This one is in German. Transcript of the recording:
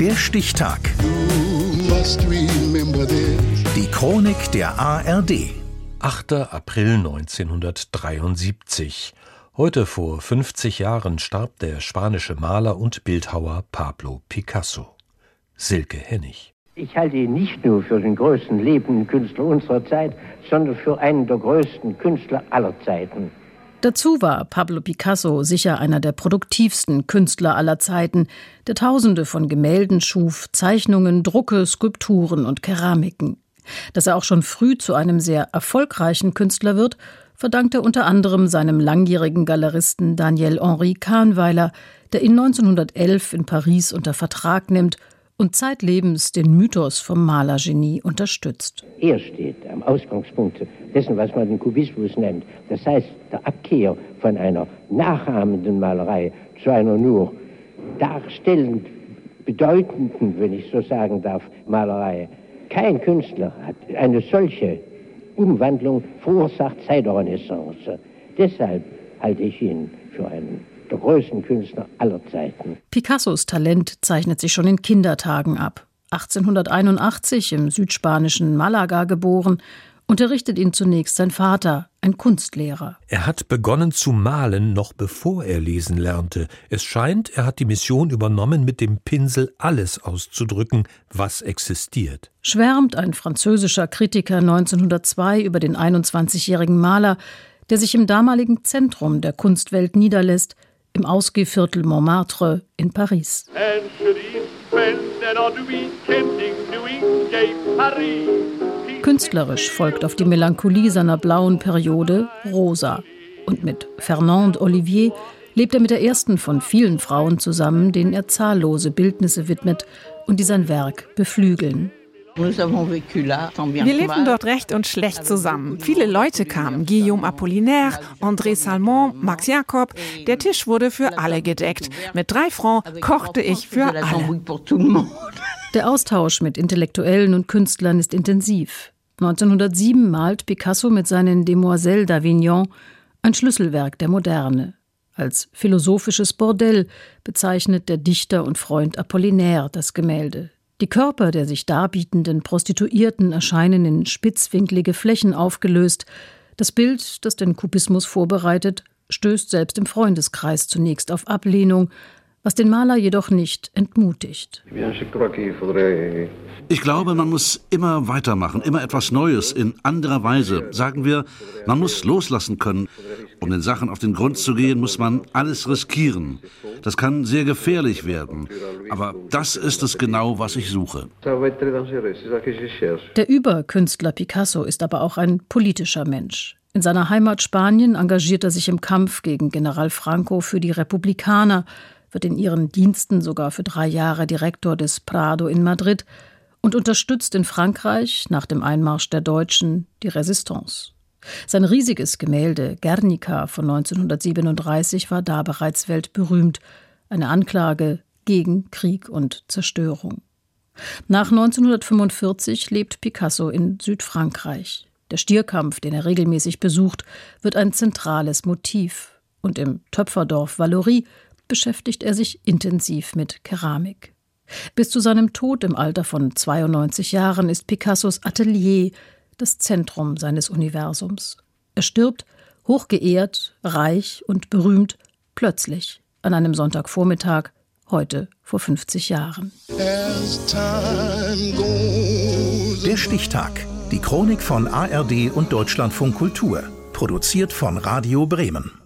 Der Stichtag. Die Chronik der ARD. 8. April 1973. Heute vor 50 Jahren starb der spanische Maler und Bildhauer Pablo Picasso. Silke Hennig. Ich halte ihn nicht nur für den größten lebenden Künstler unserer Zeit, sondern für einen der größten Künstler aller Zeiten. Dazu war Pablo Picasso sicher einer der produktivsten Künstler aller Zeiten, der Tausende von Gemälden schuf, Zeichnungen, Drucke, Skulpturen und Keramiken. Dass er auch schon früh zu einem sehr erfolgreichen Künstler wird, verdankt er unter anderem seinem langjährigen Galeristen Daniel Henri Kahnweiler, der ihn 1911 in Paris unter Vertrag nimmt und zeitlebens den Mythos vom Malergenie unterstützt. Er steht am Ausgangspunkt dessen, was man den Kubismus nennt. Das heißt, der Abkehr von einer nachahmenden Malerei zu einer nur darstellend bedeutenden, wenn ich so sagen darf, Malerei. Kein Künstler hat eine solche Umwandlung verursacht seit der Renaissance. Deshalb halte ich ihn für einen der größten Künstler aller Zeiten. Picassos Talent zeichnet sich schon in Kindertagen ab. 1881 im südspanischen Malaga geboren, unterrichtet ihn zunächst sein Vater, ein Kunstlehrer. Er hat begonnen zu malen, noch bevor er lesen lernte. Es scheint, er hat die Mission übernommen, mit dem Pinsel alles auszudrücken, was existiert. Schwärmt ein französischer Kritiker 1902 über den 21-jährigen Maler, der sich im damaligen Zentrum der Kunstwelt niederlässt, im Ausgehviertel Montmartre in Paris. Künstlerisch folgt auf die Melancholie seiner blauen Periode Rosa. Und mit Fernande Olivier lebt er mit der ersten von vielen Frauen zusammen, denen er zahllose Bildnisse widmet und die sein Werk beflügeln. Wir lebten dort recht und schlecht zusammen. Viele Leute kamen. Guillaume Apollinaire, André Salmon, Max Jacob. Der Tisch wurde für alle gedeckt. Mit drei Francs kochte ich für alle. Der Austausch mit Intellektuellen und Künstlern ist intensiv. 1907 malt Picasso mit seinen Demoiselles d'Avignon ein Schlüsselwerk der Moderne. Als philosophisches Bordell bezeichnet der Dichter und Freund Apollinaire das Gemälde. Die Körper der sich darbietenden Prostituierten erscheinen in spitzwinklige Flächen aufgelöst. Das Bild, das den Kubismus vorbereitet, stößt selbst im Freundeskreis zunächst auf Ablehnung, was den Maler jedoch nicht entmutigt. Ich glaube, man muss immer weitermachen, immer etwas Neues in anderer Weise. Sagen wir, man muss loslassen können. Um den Sachen auf den Grund zu gehen, muss man alles riskieren. Das kann sehr gefährlich werden. Aber das ist es genau, was ich suche. Der Überkünstler Picasso ist aber auch ein politischer Mensch. In seiner Heimat Spanien engagiert er sich im Kampf gegen General Franco für die Republikaner, wird in ihren Diensten sogar für drei Jahre Direktor des Prado in Madrid und unterstützt in Frankreich nach dem Einmarsch der Deutschen die Resistance. Sein riesiges Gemälde Guernica von 1937 war da bereits weltberühmt, eine Anklage gegen Krieg und Zerstörung. Nach 1945 lebt Picasso in Südfrankreich. Der Stierkampf, den er regelmäßig besucht, wird ein zentrales Motiv. Und im Töpferdorf Valorie beschäftigt er sich intensiv mit Keramik. Bis zu seinem Tod im Alter von 92 Jahren ist Picassos Atelier das Zentrum seines Universums. Er stirbt, hochgeehrt, reich und berühmt, plötzlich an einem Sonntagvormittag, heute vor 50 Jahren. Der Stichtag. Die Chronik von ARD und Deutschlandfunk Kultur. Produziert von Radio Bremen.